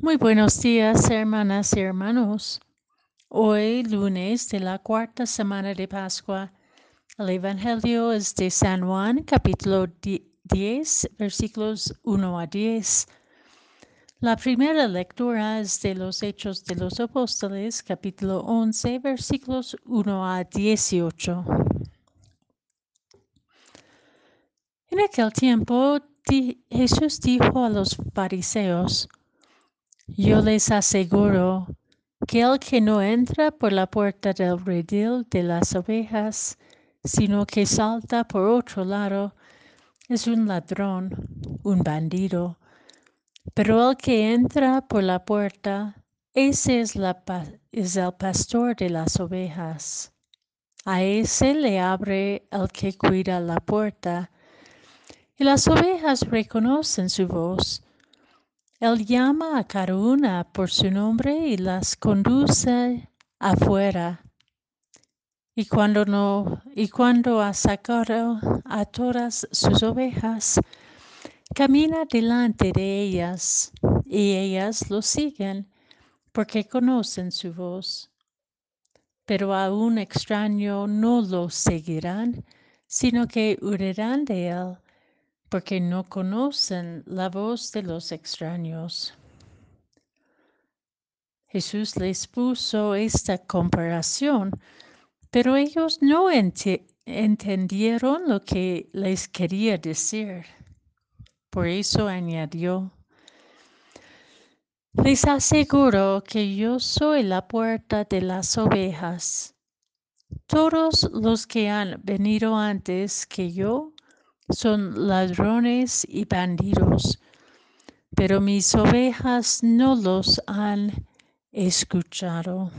Muy buenos días, hermanas y hermanos. Hoy, lunes de la cuarta semana de Pascua, el Evangelio es de San Juan, capítulo 10, versículos 1 a 10. La primera lectura es de los Hechos de los Apóstoles, capítulo 11, versículos 1 a 18. En aquel tiempo, Jesús dijo a los fariseos, yo les aseguro que el que no entra por la puerta del redil de las ovejas, sino que salta por otro lado, es un ladrón, un bandido. Pero el que entra por la puerta, ese es, es el pastor de las ovejas. A ese le abre el que cuida la puerta, y las ovejas reconocen su voz él llama a cada por su nombre y las conduce afuera. Y cuando no, y cuando ha sacado a todas sus ovejas, camina delante de ellas, y ellas lo siguen, porque conocen su voz. Pero a un extraño no lo seguirán, sino que huirán de él porque no conocen la voz de los extraños. Jesús les puso esta comparación, pero ellos no entendieron lo que les quería decir. Por eso añadió, les aseguro que yo soy la puerta de las ovejas. Todos los que han venido antes que yo son ladrones y bandidos, pero mis ovejas no los han escuchado.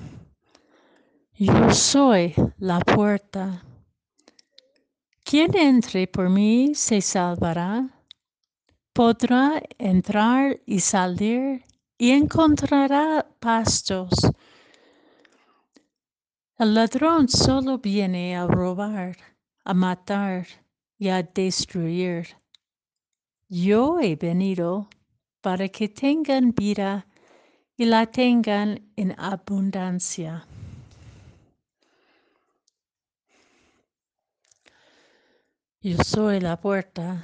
Yo soy la puerta. Quien entre por mí se salvará, podrá entrar y salir y encontrará pastos. El ladrón solo viene a robar, a matar y a destruir. Yo he venido para que tengan vida y la tengan en abundancia. Yo soy la puerta.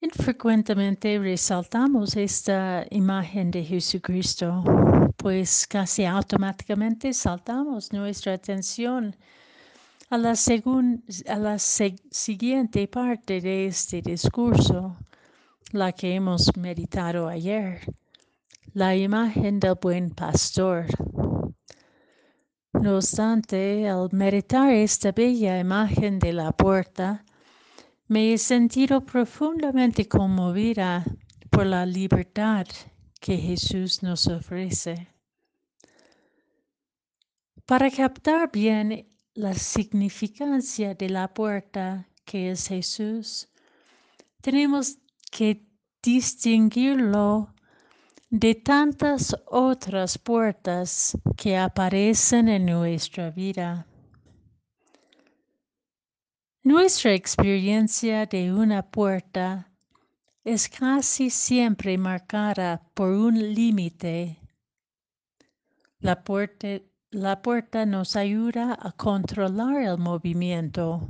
Infrecuentemente resaltamos esta imagen de Jesucristo, pues casi automáticamente saltamos nuestra atención a la, a la siguiente parte de este discurso, la que hemos meditado ayer, la imagen del buen pastor. No obstante, al meditar esta bella imagen de la puerta, me he sentido profundamente conmovida por la libertad que Jesús nos ofrece. Para captar bien la significancia de la puerta que es Jesús, tenemos que distinguirlo de tantas otras puertas que aparecen en nuestra vida. Nuestra experiencia de una puerta es casi siempre marcada por un límite. La puerta, la puerta nos ayuda a controlar el movimiento,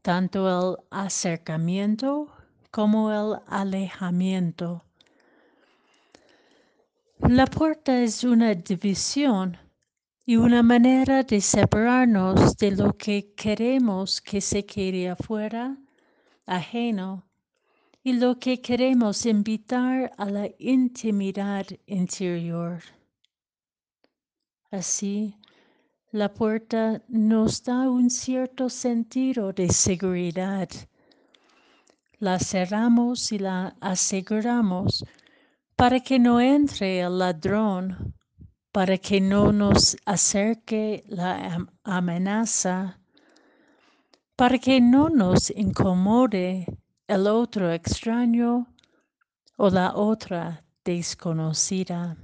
tanto el acercamiento como el alejamiento. La puerta es una división y una manera de separarnos de lo que queremos que se quede afuera, ajeno, y lo que queremos invitar a la intimidad interior. Así, la puerta nos da un cierto sentido de seguridad. La cerramos y la aseguramos para que no entre el ladrón, para que no nos acerque la amenaza, para que no nos incomode el otro extraño o la otra desconocida.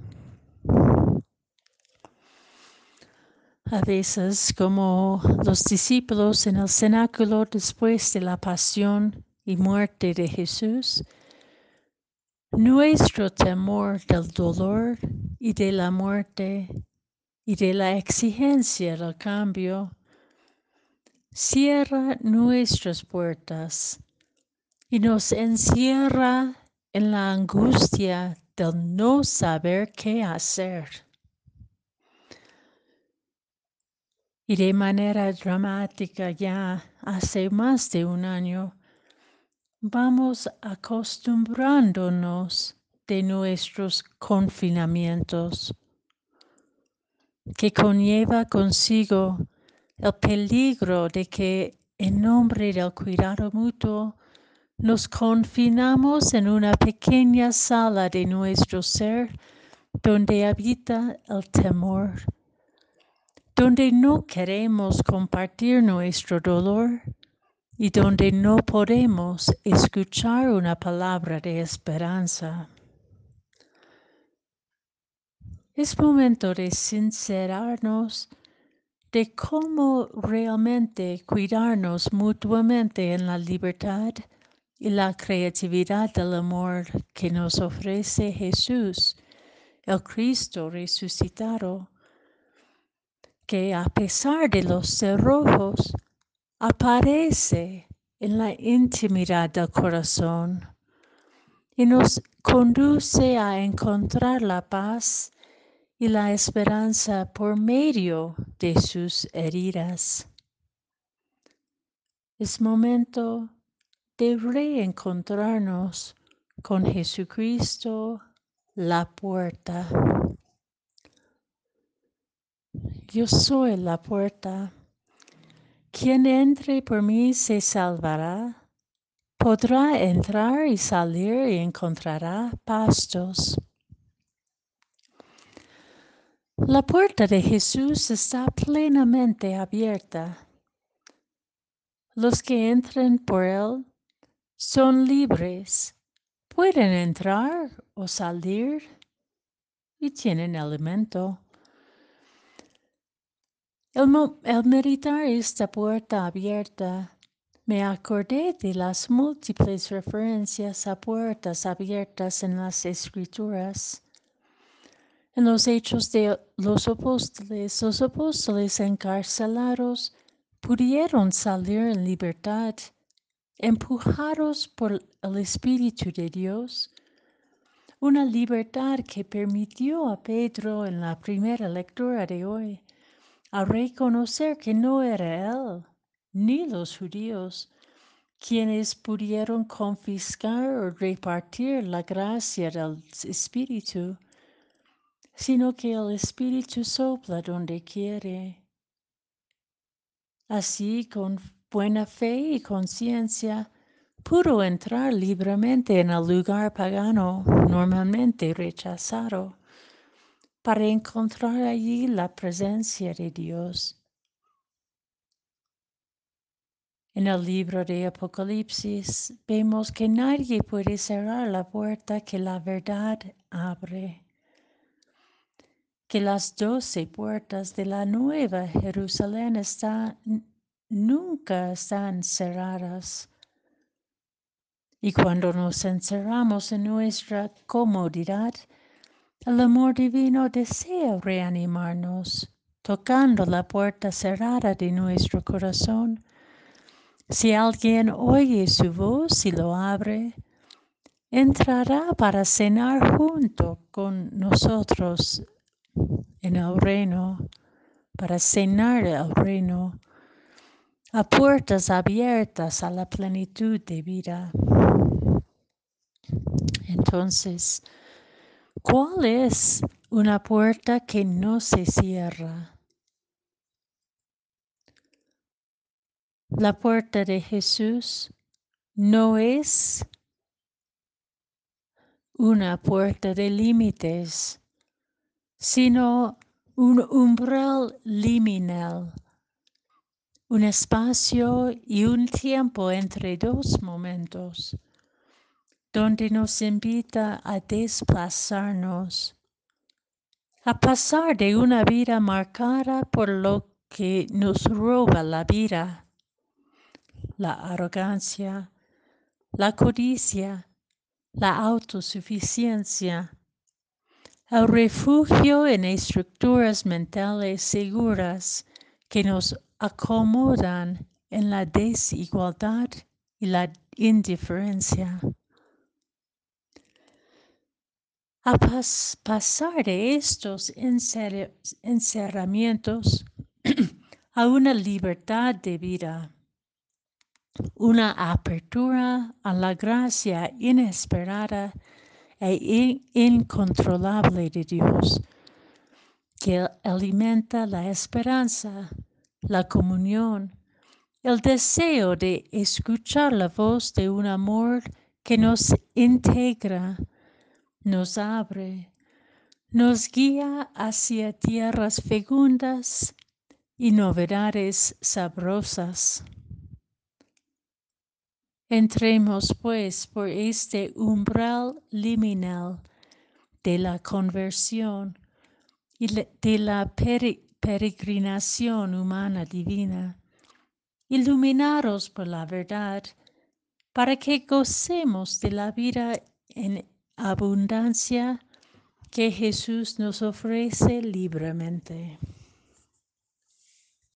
A veces, como los discípulos en el cenáculo después de la pasión y muerte de Jesús, Nuestro temor del dolor y de la muerte y de la exigencia del cambio cierra nuestras puertas y nos encierra en la angustia del no saber qué hacer. Y de manera dramática ya hace más de un año, vamos acostumbrándonos de nuestros confinamientos, que conlleva consigo el peligro de que en nombre del cuidado mutuo nos confinamos en una pequeña sala de nuestro ser donde habita el temor, donde no queremos compartir nuestro dolor y donde no podemos escuchar una palabra de esperanza. Es momento de sincerarnos de cómo realmente cuidarnos mutuamente en la libertad y la creatividad del amor que nos ofrece Jesús, el Cristo resucitado, que a pesar de los cerrojos aparece en la intimidad del corazón y nos conduce a encontrar la paz y la esperanza por medio de sus heridas. Es momento de reencontrarnos con Jesucristo, la puerta. Yo soy la puerta. Quien entre por mí se salvará. Podrá entrar y salir y encontrará pastos. La puerta de Jesús está plenamente abierta. Los que entren por él son libres, pueden entrar o salir y tienen alimento. El, meditar esta puerta abierta, me acordé de las múltiples referencias a puertas abiertas en las escrituras. En los hechos de los apóstoles, los apóstoles encarcelados pudieron salir en libertad empujados por el Espíritu de Dios, una libertad que permitió a Pedro en la primera lectura de hoy a reconocer que no era él ni los judíos quienes pudieron confiscar o repartir la gracia del Espíritu, sino que el Espíritu sopla donde quiere. Así, con buena fe y conciencia, pudo entrar libremente en el lugar pagano normalmente rechazado para encontrar allí la presencia de Dios. En el libro de Apocalipsis vemos que nadie puede cerrar la puerta que la verdad abre, que las doce puertas de la nueva Jerusalén están nunca están cerradas. Y cuando nos encerramos en nuestra comodidad, el amor divino desea reanimarnos, tocando la puerta cerrada de nuestro corazón. Si alguien oye su voz y lo abre, entrará para cenar junto con nosotros en el reino, para cenar el reino a puertas abiertas a la plenitud de vida. Entonces, ¿cuál es una puerta que no se cierra? La puerta de Jesús no es una puerta de límites, sino un umbral liminal un espacio y un tiempo entre dos momentos, donde nos invita a desplazarnos, a pasar de una vida marcada por lo que nos roba la vida, la arrogancia, la codicia, la autosuficiencia, el refugio en estructuras mentales seguras que nos acomodan en la desigualdad y la indiferencia. A pasar de estos encerramientos a una libertad de vida, una apertura a la gracia inesperada e incontrolable de Dios, que alimenta la esperanza, la comunión, el deseo de escuchar la voz de un amor que nos integra, nos abre, nos guía hacia tierras fecundas y novedades sabrosas. Entremos pues por este umbral liminal de la conversión y de la peregrinación humana divina iluminaros por la verdad, para que gocemos de la vida en abundancia que Jesús nos ofrece libremente.